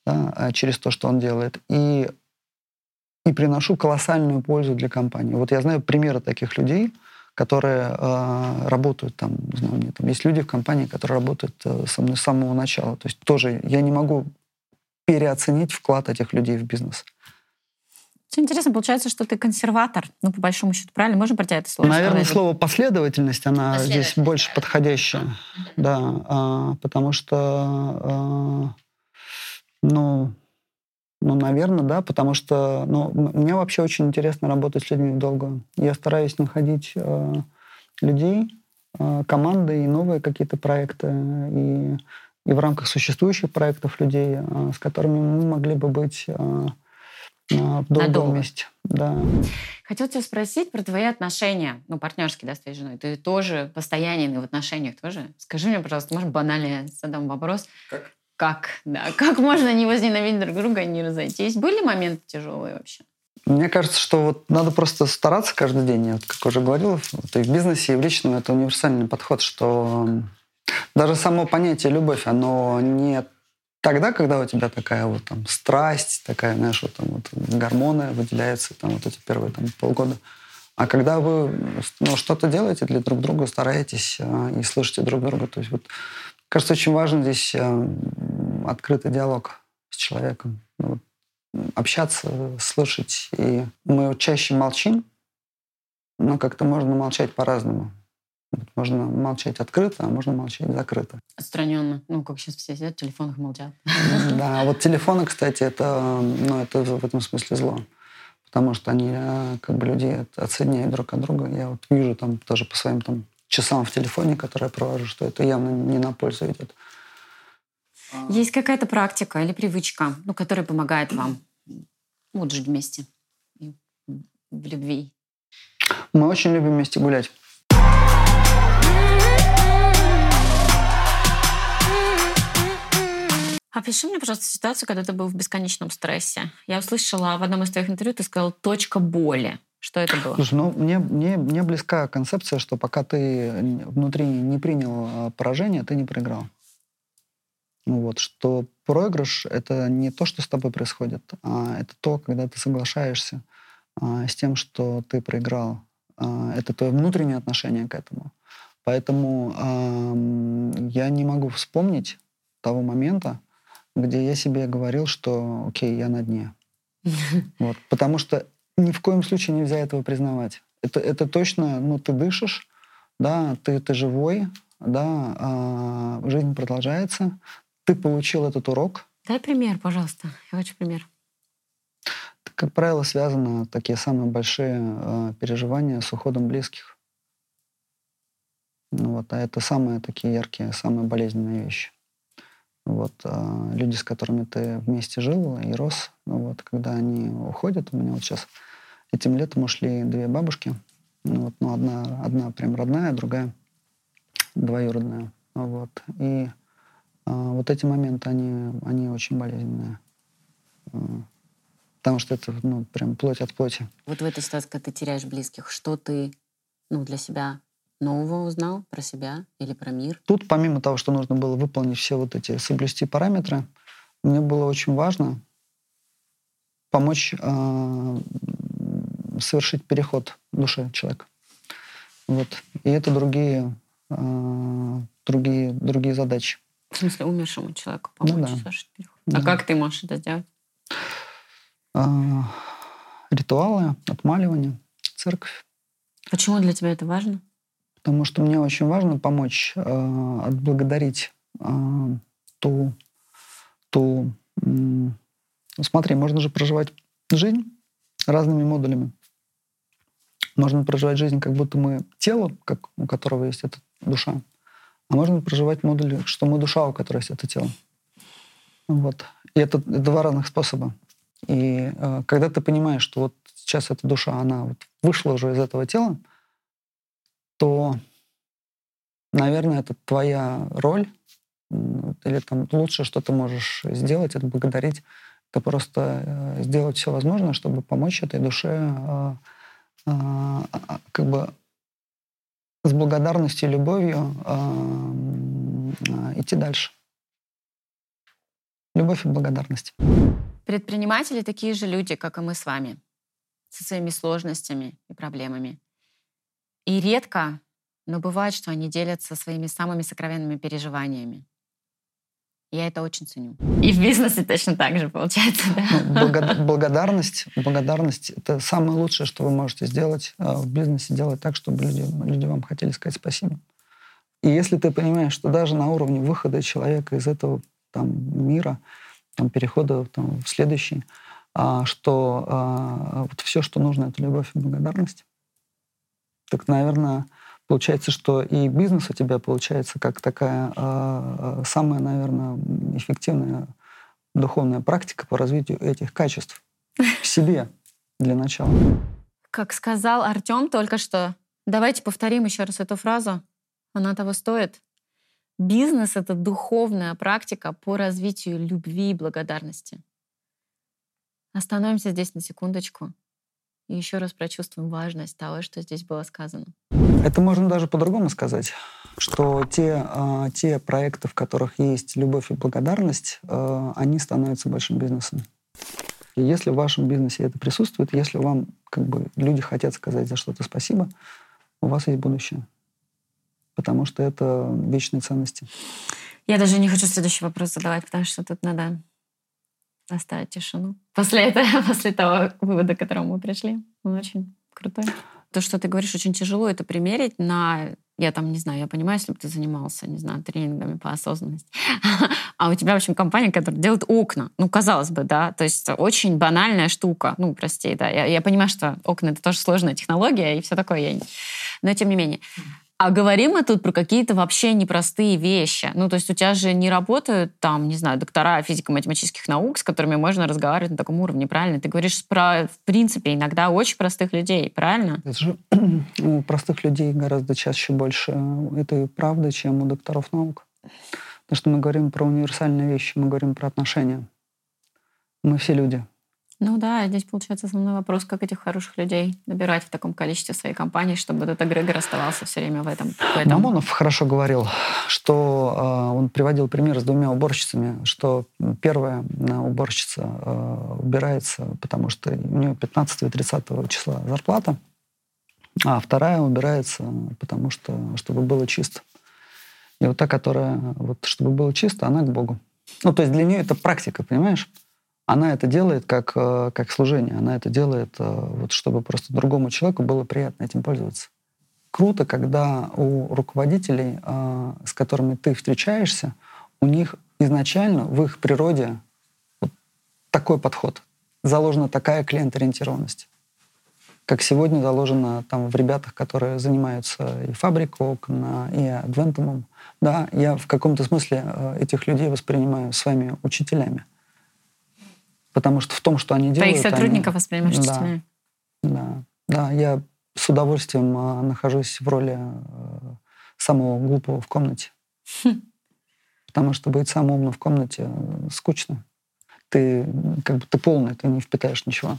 да, через то, что он делает. И, и приношу колоссальную пользу для компании. Вот я знаю примеры таких людей, которые э, работают там, не знаю, у меня там есть люди в компании, которые работают э, со мной с самого начала. То есть тоже я не могу переоценить вклад этих людей в бизнес. Очень интересно, получается, что ты консерватор. Ну, по большому счету, правильно? Можно про тебя это слово Наверное, сказать? слово последовательность, она здесь больше подходящая. Да, а, потому что, а, ну, ну, наверное, да, потому что, ну, мне вообще очень интересно работать с людьми в долгую. Я стараюсь находить э, людей, э, команды и новые какие-то проекты, и, и в рамках существующих проектов людей, э, с которыми мы могли бы быть э, в долгом Надолго. месте. Да. Хотел тебя спросить про твои отношения, ну, партнерские, да, с твоей женой. Ты тоже постоянный в отношениях тоже? Скажи мне, пожалуйста, может, банально я задам вопрос. Как? Как, да, как можно не возненавидеть друг друга и не разойтись? Были моменты тяжелые вообще? Мне кажется, что вот надо просто стараться каждый день. Я вот, как уже говорил, вот и в бизнесе, и в личном это универсальный подход, что даже само понятие любовь, оно не тогда, когда у тебя такая вот там страсть, такая, знаешь, вот там вот гормоны выделяются, там вот эти первые там полгода. А когда вы ну, что-то делаете для друг друга, стараетесь э, и слышите друг друга, то есть вот Кажется, очень важно здесь э, открытый диалог с человеком. Ну, общаться, слышать. И мы чаще молчим, но как-то можно молчать по-разному. Можно молчать открыто, а можно молчать закрыто. Отстраненно. Ну, как сейчас все сидят в телефонах молчат. Да, вот телефоны, кстати, это, ну, это в этом смысле зло. Потому что они, э, как бы, люди отсоединяют друг от друга. Я вот вижу там тоже по своим там часам в телефоне, которые я провожу, что это явно не на пользу идет. Есть какая-то практика или привычка, ну, которая помогает вам вот жить вместе в любви? Мы очень любим вместе гулять. Опиши мне, пожалуйста, ситуацию, когда ты был в бесконечном стрессе. Я услышала в одном из твоих интервью, ты сказал «точка боли». Что это было? Слушай, ну, мне, мне, мне близка концепция, что пока ты внутри не принял а, поражение, ты не проиграл. Ну вот, что проигрыш — это не то, что с тобой происходит, а это то, когда ты соглашаешься а, с тем, что ты проиграл. А, это твое внутреннее отношение к этому. Поэтому а, я не могу вспомнить того момента, где я себе говорил, что окей, я на дне. Вот, потому что ни в коем случае нельзя этого признавать. Это, это точно, ну, ты дышишь, да, ты, ты живой, да, а, жизнь продолжается, ты получил этот урок. Дай пример, пожалуйста. Я хочу пример. Как правило, связаны такие самые большие э, переживания с уходом близких. Ну, вот, а это самые такие яркие, самые болезненные вещи. Вот, э, люди, с которыми ты вместе жил и рос, ну, вот, когда они уходят, у меня вот сейчас Этим летом ушли две бабушки. Ну, вот, ну, одна, одна прям родная, другая двоюродная. Вот. И вот эти моменты, они, они очень болезненные. А, потому что это ну, прям плоть от плоти. Вот в этой ситуации, когда ты теряешь близких, что ты ну, для себя нового узнал про себя или про мир? Тут, помимо того, что нужно было выполнить все вот эти, соблюсти параметры, мне было очень важно помочь э, совершить переход души человека. Вот. И это другие, э, другие, другие задачи. В смысле, умершему человеку помочь ну, да. совершить переход? А да. как ты можешь это сделать? Э, ритуалы, отмаливание, церковь. Почему для тебя это важно? Потому что мне очень важно помочь э, отблагодарить э, ту, ту... Э, смотри, можно же проживать жизнь разными модулями. Можно проживать жизнь, как будто мы тело, как, у которого есть эта душа. А можно проживать модуль, что мы душа, у которой есть это тело. Вот. И это, два разных способа. И э, когда ты понимаешь, что вот сейчас эта душа, она вот вышла уже из этого тела, то, наверное, это твоя роль, или там лучшее, что ты можешь сделать, это благодарить, это просто э, сделать все возможное, чтобы помочь этой душе э, а, как бы с благодарностью и любовью а, идти дальше. Любовь и благодарность. Предприниматели такие же люди, как и мы с вами, со своими сложностями и проблемами. И редко, но бывает, что они делятся своими самыми сокровенными переживаниями. Я это очень ценю. И в бизнесе точно так же получается, да? Ну, благо- благодарность, благодарность – это самое лучшее, что вы можете сделать э, в бизнесе, делать так, чтобы люди, люди вам хотели сказать спасибо. И если ты понимаешь, что даже на уровне выхода человека из этого там, мира, там, перехода там, в следующий, а, что а, вот все, что нужно, это любовь и благодарность, так, наверное, получается, что и бизнес у тебя получается как такая а, самая, наверное, эффективная духовная практика по развитию этих качеств в себе для начала. Как сказал Артем только что, давайте повторим еще раз эту фразу. Она того стоит. Бизнес — это духовная практика по развитию любви и благодарности. Остановимся здесь на секундочку и еще раз прочувствуем важность того, что здесь было сказано. Это можно даже по-другому сказать, что те, э, те проекты, в которых есть любовь и благодарность, э, они становятся большим бизнесом. И если в вашем бизнесе это присутствует, если вам как бы люди хотят сказать за что-то спасибо, у вас есть будущее. Потому что это вечные ценности. Я даже не хочу следующий вопрос задавать, потому что тут надо оставить тишину. После этого, после того вывода, к которому мы пришли. Он очень крутой. То, что ты говоришь, очень тяжело это примерить на... Я там, не знаю, я понимаю, если бы ты занимался, не знаю, тренингами по осознанности. А у тебя, в общем, компания, которая делает окна. Ну, казалось бы, да. То есть очень банальная штука. Ну, прости, да. Я, я понимаю, что окна — это тоже сложная технология и все такое. Но тем не менее. А говорим мы тут про какие-то вообще непростые вещи. Ну, то есть у тебя же не работают там, не знаю, доктора физико-математических наук, с которыми можно разговаривать на таком уровне, правильно? Ты говоришь про, в принципе, иногда очень простых людей, правильно? Это же у простых людей гораздо чаще больше этой правды, чем у докторов наук. Потому что мы говорим про универсальные вещи, мы говорим про отношения. Мы все люди. Ну да, здесь получается основной вопрос, как этих хороших людей набирать в таком количестве своей компании, чтобы этот эгрегор оставался все время в этом. В. Мамонов хорошо говорил, что э, он приводил пример с двумя уборщицами, что первая уборщица э, убирается, потому что у нее 15-30 числа зарплата, а вторая убирается, потому что чтобы было чисто. И вот та, которая, вот, чтобы было чисто, она к Богу. Ну, то есть для нее это практика, понимаешь? Она это делает как, э, как служение, она это делает, э, вот, чтобы просто другому человеку было приятно этим пользоваться. Круто, когда у руководителей, э, с которыми ты встречаешься, у них изначально в их природе вот такой подход, заложена такая клиент-ориентированность, как сегодня заложена там в ребятах, которые занимаются и фабрикой окна, и адвентумом. Да, я в каком-то смысле этих людей воспринимаю своими учителями. Потому что в том, что они делают... Твоих сотрудников они... воспринимаешь да, да, да, я с удовольствием э, нахожусь в роли э, самого глупого в комнате. Хм. Потому что быть самым умным в комнате э, скучно. Ты как бы ты полный, ты не впитаешь ничего.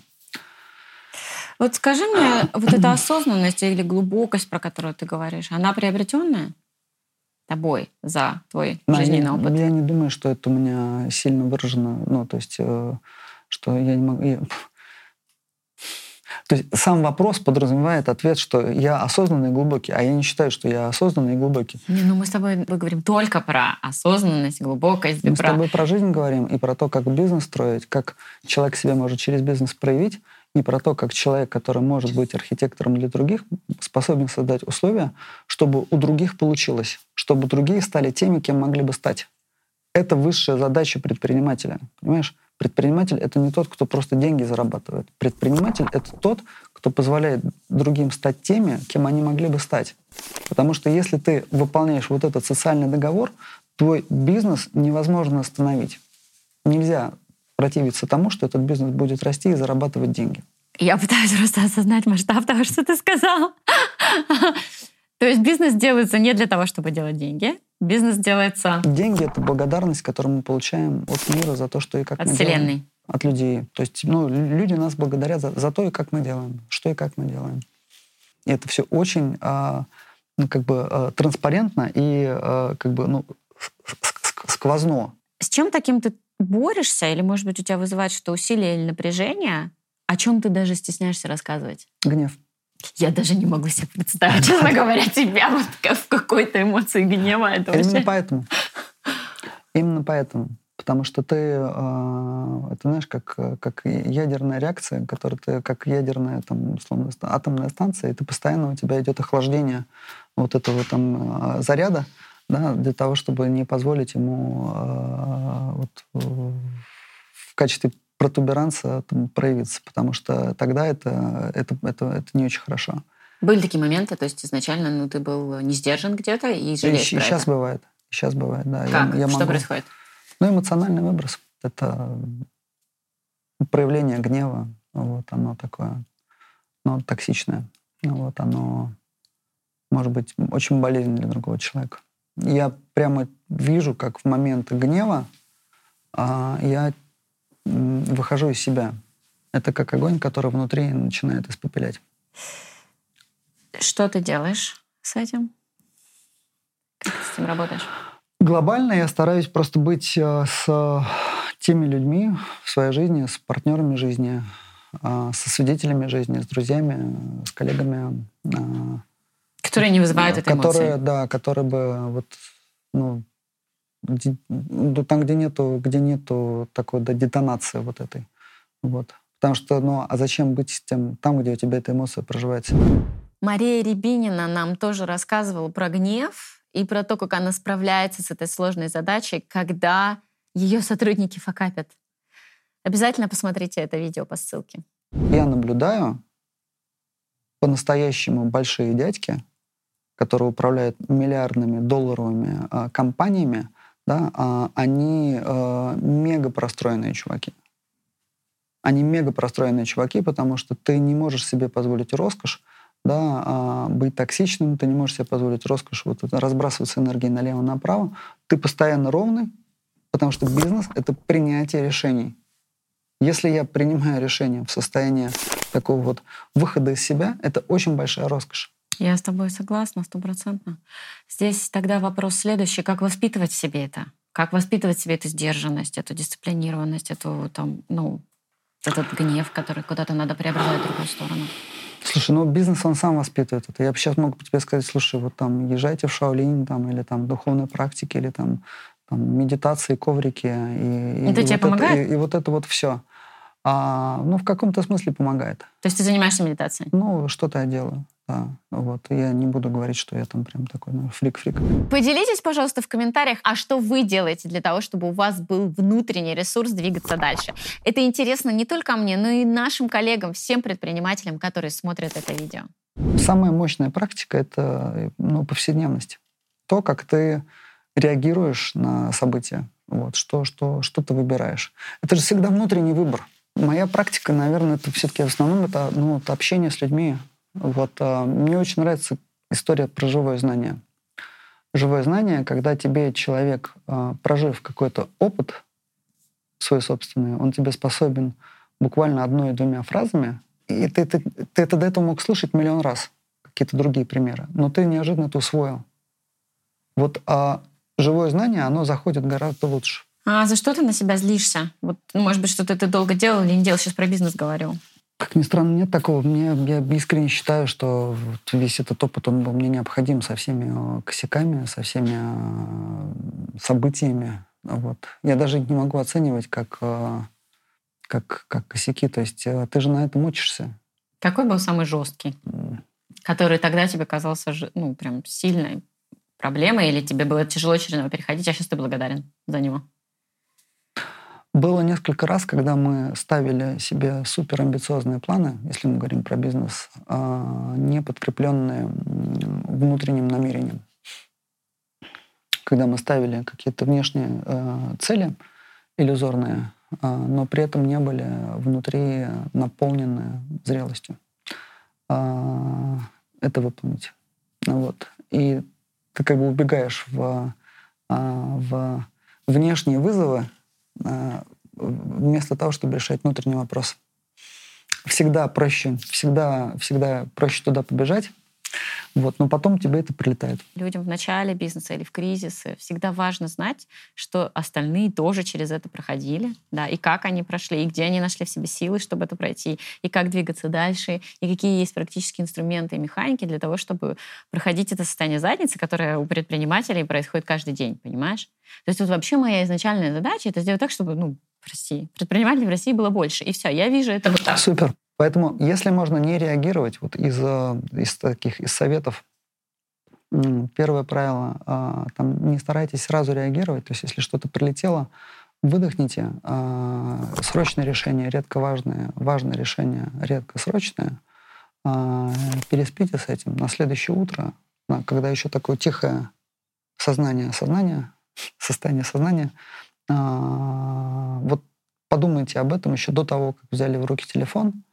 Вот скажи мне, вот эта осознанность или глубокость, про которую ты говоришь, она приобретенная тобой за твой жизненный опыт? Я не думаю, что это у меня сильно выражено. Ну, то есть что я не могу... Я... То есть сам вопрос подразумевает ответ, что я осознанный и глубокий, а я не считаю, что я осознанный и глубокий. Не, ну мы с тобой мы говорим только про осознанность, глубокость. Мы про... с тобой про жизнь говорим и про то, как бизнес строить, как человек себя может через бизнес проявить, и про то, как человек, который может быть архитектором для других, способен создать условия, чтобы у других получилось, чтобы другие стали теми, кем могли бы стать. Это высшая задача предпринимателя, понимаешь? Предприниматель — это не тот, кто просто деньги зарабатывает. Предприниматель — это тот, кто позволяет другим стать теми, кем они могли бы стать. Потому что если ты выполняешь вот этот социальный договор, твой бизнес невозможно остановить. Нельзя противиться тому, что этот бизнес будет расти и зарабатывать деньги. Я пытаюсь просто осознать масштаб того, что ты сказал. То есть бизнес делается не для того, чтобы делать деньги. Бизнес делается... Деньги — это благодарность, которую мы получаем от мира за то, что и как от мы Вселенной. делаем. От людей. То есть ну, люди нас благодарят за, за то, и как мы делаем, что и как мы делаем. И это все очень а, ну, как бы а, транспарентно и а, как бы ну, сквозно. С чем таким ты борешься? Или, может быть, у тебя вызывает что усилие или напряжение? О чем ты даже стесняешься рассказывать? Гнев. Я даже не могу себе представить, честно говоря, тебя вот в какой-то эмоции гнева. Это Именно поэтому. Именно поэтому. Потому что ты, э, это знаешь, как, как ядерная реакция, которая ты, как ядерная там, условно, атомная станция, и ты постоянно у тебя идет охлаждение вот этого там э, заряда, да, для того, чтобы не позволить ему э, вот, в качестве протуберанца там, проявиться, потому что тогда это, это, это, это не очень хорошо. Были такие моменты, то есть изначально ну, ты был не сдержан где-то и жалеешь и, и сейчас бывает. Сейчас бывает, да. Как? Я, я Что могу... происходит? Ну, эмоциональный выброс. Это проявление гнева. Вот оно такое, ну, токсичное. Вот оно может быть очень болезненно для другого человека. Я прямо вижу, как в момент гнева а, я выхожу из себя. Это как огонь, который внутри начинает испепелять. Что ты делаешь с этим? Как ты с этим работаешь? Глобально я стараюсь просто быть э, с теми людьми в своей жизни, с партнерами жизни, э, со свидетелями жизни, с друзьями, с коллегами. Э, которые не вызывают этой которые, эмоции. Да, которые бы вот, ну, там, где нету, где нету такой да, детонации вот этой. Вот. Потому что, ну, а зачем быть тем, там, где у тебя эта эмоция проживает? Мария Рябинина нам тоже рассказывала про гнев, и про то, как она справляется с этой сложной задачей, когда ее сотрудники факапят. Обязательно посмотрите это видео по ссылке. Я наблюдаю по-настоящему большие дядьки, которые управляют миллиардными долларовыми э, компаниями, да, э, они э, мега простроенные чуваки. Они мега простроенные чуваки, потому что ты не можешь себе позволить роскошь да, а, быть токсичным, ты не можешь себе позволить роскошь вот разбрасываться энергией налево-направо. Ты постоянно ровный, потому что бизнес — это принятие решений. Если я принимаю решение в состоянии такого вот выхода из себя, это очень большая роскошь. Я с тобой согласна, стопроцентно. Здесь тогда вопрос следующий. Как воспитывать в себе это? Как воспитывать в себе эту сдержанность, эту дисциплинированность, эту, там, ну, этот гнев, который куда-то надо преобразовать в другую сторону? Слушай, ну бизнес он сам воспитывает это. Я бы сейчас мог тебе сказать, слушай, вот там езжайте в Шаолинь, там, или там духовной практики, или там, там медитации, коврики. И, это и тебе вот помогает? Это, и, и вот это вот все. А, ну, в каком-то смысле помогает. То есть ты занимаешься медитацией? Ну, что-то я делаю. Да, вот. Я не буду говорить, что я там прям такой ну, фрик-фрик. Поделитесь, пожалуйста, в комментариях, а что вы делаете для того, чтобы у вас был внутренний ресурс двигаться дальше. Это интересно не только мне, но и нашим коллегам, всем предпринимателям, которые смотрят это видео. Самая мощная практика — это ну, повседневность. То, как ты реагируешь на события, вот, что, что, что ты выбираешь. Это же всегда внутренний выбор. Моя практика, наверное, это все-таки в основном это, ну, это общение с людьми, вот а, мне очень нравится история про живое знание. Живое знание, когда тебе человек, а, прожив какой-то опыт свой собственный, он тебе способен буквально одной-двумя фразами, и ты, ты, ты это до этого мог слышать миллион раз, какие-то другие примеры, но ты неожиданно это усвоил. Вот а живое знание, оно заходит гораздо лучше. А за что ты на себя злишься? Вот, ну, может быть, что-то ты долго делал или не делал, сейчас про бизнес говорю. Как ни странно, нет такого. Мне, я искренне считаю, что вот весь этот опыт, он был мне необходим со всеми э, косяками, со всеми э, событиями. Вот. Я даже не могу оценивать как, э, как, как косяки. То есть ты же на этом учишься. Какой был самый жесткий, который тогда тебе казался ну, прям сильной проблемой, или тебе было тяжело через него переходить, а сейчас ты благодарен за него? Было несколько раз, когда мы ставили себе суперамбициозные планы, если мы говорим про бизнес, а, не подкрепленные внутренним намерением. Когда мы ставили какие-то внешние а, цели иллюзорные, а, но при этом не были внутри наполнены зрелостью. Это выполнить. Вот. И ты как бы убегаешь в, в внешние вызовы, Э, вместо того, чтобы решать внутренний вопрос. Всегда проще, всегда, всегда проще туда побежать, Вот, но потом тебе это прилетает. Людям в начале бизнеса или в кризисы всегда важно знать, что остальные тоже через это проходили, да, и как они прошли, и где они нашли в себе силы, чтобы это пройти, и как двигаться дальше, и какие есть практические инструменты и механики для того, чтобы проходить это состояние задницы, которое у предпринимателей происходит каждый день, понимаешь? То есть вот вообще моя изначальная задача — это сделать так, чтобы, ну, в России, предпринимателей в России было больше. И все, я вижу это вот так. Супер. Поэтому, если можно не реагировать, вот из, э, из таких из советов, первое правило, а, там, не старайтесь сразу реагировать, то есть если что-то прилетело, выдохните, а, срочное решение, редко важное, важное решение, редко срочное, переспите с этим. На следующее утро, когда еще такое тихое сознание, сознание, состояние сознания, вот подумайте об этом еще до того, как взяли в руки телефон,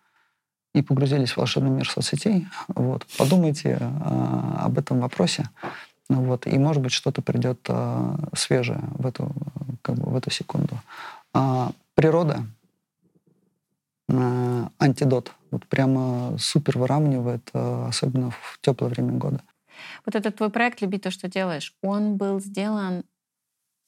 и погрузились в волшебный мир соцсетей, вот, подумайте э, об этом вопросе, вот, и, может быть, что-то придет э, свежее в эту, как бы, в эту секунду. А, природа э, антидот. Вот прямо супер выравнивает, э, особенно в теплое время года. Вот этот твой проект «Люби то, что делаешь», он был сделан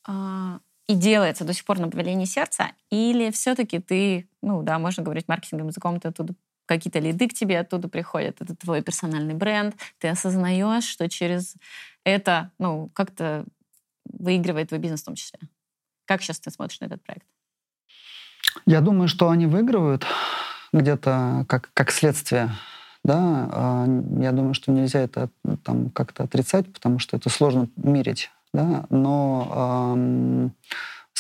э, и делается до сих пор на повелении сердца, или все-таки ты, ну да, можно говорить маркетинговым языком, ты оттуда какие-то лиды к тебе оттуда приходят, это твой персональный бренд, ты осознаешь, что через это, ну, как-то выигрывает твой бизнес в том числе. Как сейчас ты смотришь на этот проект? Я думаю, что они выигрывают где-то как, как следствие. Да? А, я думаю, что нельзя это там как-то отрицать, потому что это сложно мерить. Да? Но эм,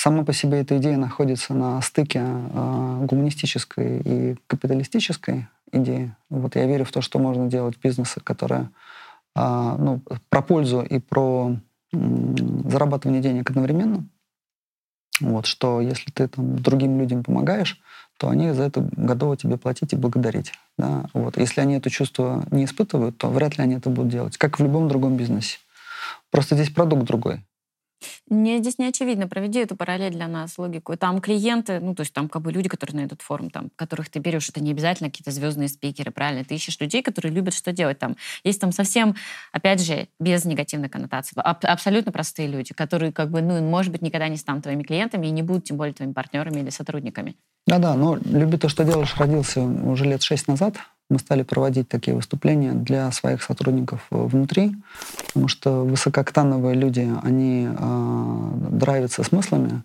Сама по себе эта идея находится на стыке э, гуманистической и капиталистической идеи. Вот я верю в то, что можно делать бизнесы, которые э, ну, про пользу и про э, зарабатывание денег одновременно. Вот, что если ты там, другим людям помогаешь, то они за это готовы тебе платить и благодарить. Да? Вот. Если они это чувство не испытывают, то вряд ли они это будут делать, как в любом другом бизнесе. Просто здесь продукт другой. Мне здесь не очевидно. Проведи эту параллель для нас, логику. Там клиенты, ну, то есть там как бы люди, которые на этот форум, там, которых ты берешь, это не обязательно какие-то звездные спикеры, правильно? Ты ищешь людей, которые любят что делать там. Есть там совсем, опять же, без негативной коннотации, аб- абсолютно простые люди, которые как бы, ну, может быть, никогда не станут твоими клиентами и не будут, тем более, твоими партнерами или сотрудниками. Да-да, но «Люби то, что делаешь» родился уже лет шесть назад мы стали проводить такие выступления для своих сотрудников э, внутри, потому что высокооктановые люди, они э, драйвятся смыслами,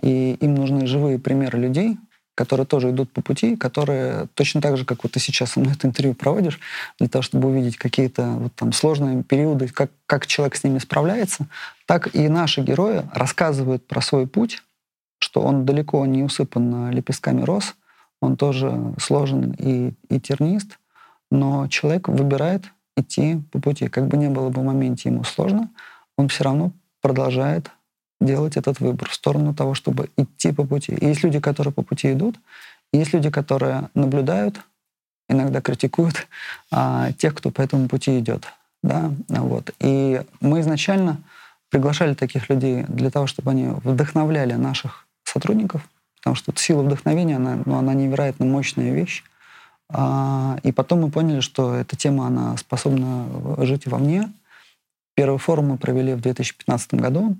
и им нужны живые примеры людей, которые тоже идут по пути, которые точно так же, как вот ты сейчас со мной это интервью проводишь, для того, чтобы увидеть какие-то вот там сложные периоды, как, как человек с ними справляется, так и наши герои рассказывают про свой путь, что он далеко не усыпан лепестками роз, он тоже сложен и, и тернист, но человек выбирает идти по пути. Как бы не было бы в моменте ему сложно, он все равно продолжает делать этот выбор в сторону того, чтобы идти по пути. И есть люди, которые по пути идут, и есть люди, которые наблюдают, иногда критикуют а, тех, кто по этому пути идет. Да? Вот. И мы изначально приглашали таких людей для того, чтобы они вдохновляли наших сотрудников, потому что сила вдохновения, она, ну, она невероятно мощная вещь. А, и потом мы поняли, что эта тема, она способна жить во мне. Первый форум мы провели в 2015 году,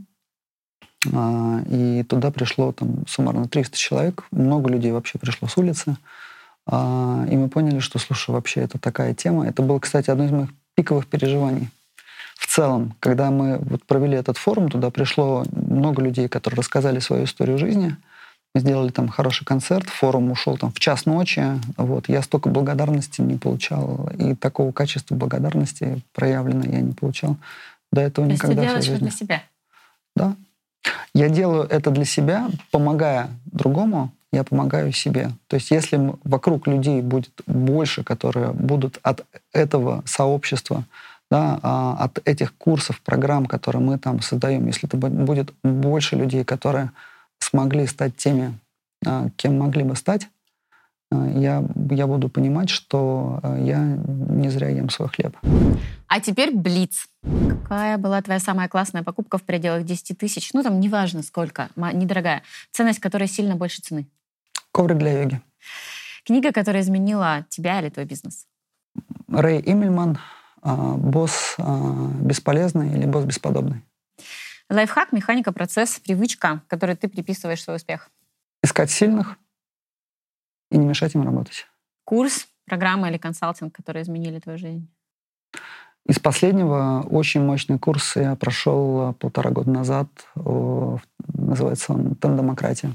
а, и туда пришло там суммарно 300 человек, много людей вообще пришло с улицы. А, и мы поняли, что, слушай, вообще это такая тема. Это было, кстати, одно из моих пиковых переживаний. В целом, когда мы вот провели этот форум, туда пришло много людей, которые рассказали свою историю жизни – мы сделали там хороший концерт, форум ушел там в час ночи. Вот. Я столько благодарности не получал, и такого качества благодарности проявлено я не получал до этого То никогда. Ты делаешь это для себя? Да. Я делаю это для себя, помогая другому, я помогаю себе. То есть если вокруг людей будет больше, которые будут от этого сообщества, да, а, от этих курсов, программ, которые мы там создаем, если это будет больше людей, которые смогли стать теми, а, кем могли бы стать, а, я, я буду понимать, что а, я не зря ем свой хлеб. А теперь Блиц. Какая была твоя самая классная покупка в пределах 10 тысяч? Ну, там неважно сколько, недорогая. Ценность которая сильно больше цены. Коврик для йоги. Книга, которая изменила тебя или твой бизнес? Рэй Имельман босс бесполезный или босс бесподобный. Лайфхак, механика, процесс, привычка, которой ты приписываешь свой успех. Искать сильных и не мешать им работать. Курс, программа или консалтинг, которые изменили твою жизнь. Из последнего очень мощный курс я прошел полтора года назад. Называется он «Тандемократия».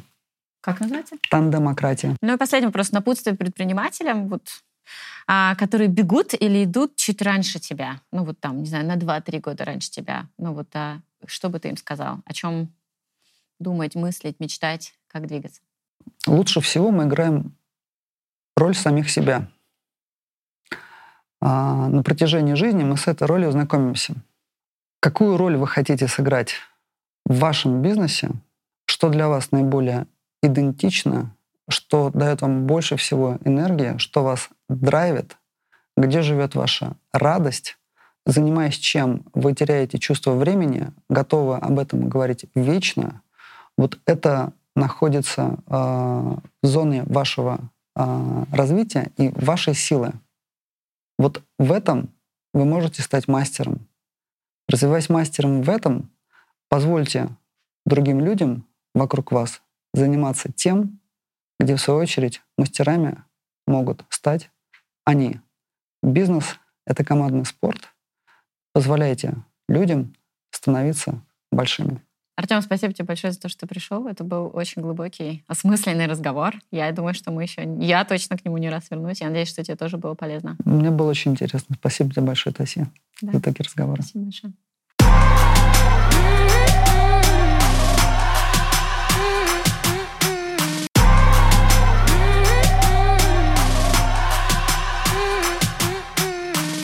Как называется? Тандемократия. Ну и последний вопрос. Напутствие предпринимателям, вот, а, которые бегут или идут чуть раньше тебя. Ну вот там, не знаю, на 2-3 года раньше тебя. Ну вот, а, что бы ты им сказал? О чем думать, мыслить, мечтать, как двигаться? Лучше всего мы играем роль самих себя. А, на протяжении жизни мы с этой ролью знакомимся. Какую роль вы хотите сыграть в вашем бизнесе? Что для вас наиболее идентично? Что дает вам больше всего энергии? Что вас драйвит? Где живет ваша радость? Занимаясь чем вы теряете чувство времени, готовы об этом говорить вечно, вот это находится э, в зоне вашего э, развития и вашей силы. Вот в этом вы можете стать мастером. Развиваясь мастером в этом, позвольте другим людям вокруг вас заниматься тем, где, в свою очередь, мастерами могут стать они. Бизнес — это командный спорт. Позволяйте людям становиться большими. Артем, спасибо тебе большое за то, что ты пришел. Это был очень глубокий, осмысленный разговор. Я думаю, что мы еще... Я точно к нему не раз вернусь. Я надеюсь, что тебе тоже было полезно. Мне было очень интересно. Спасибо тебе большое, Тася, да. за такие разговоры. Спасибо большое.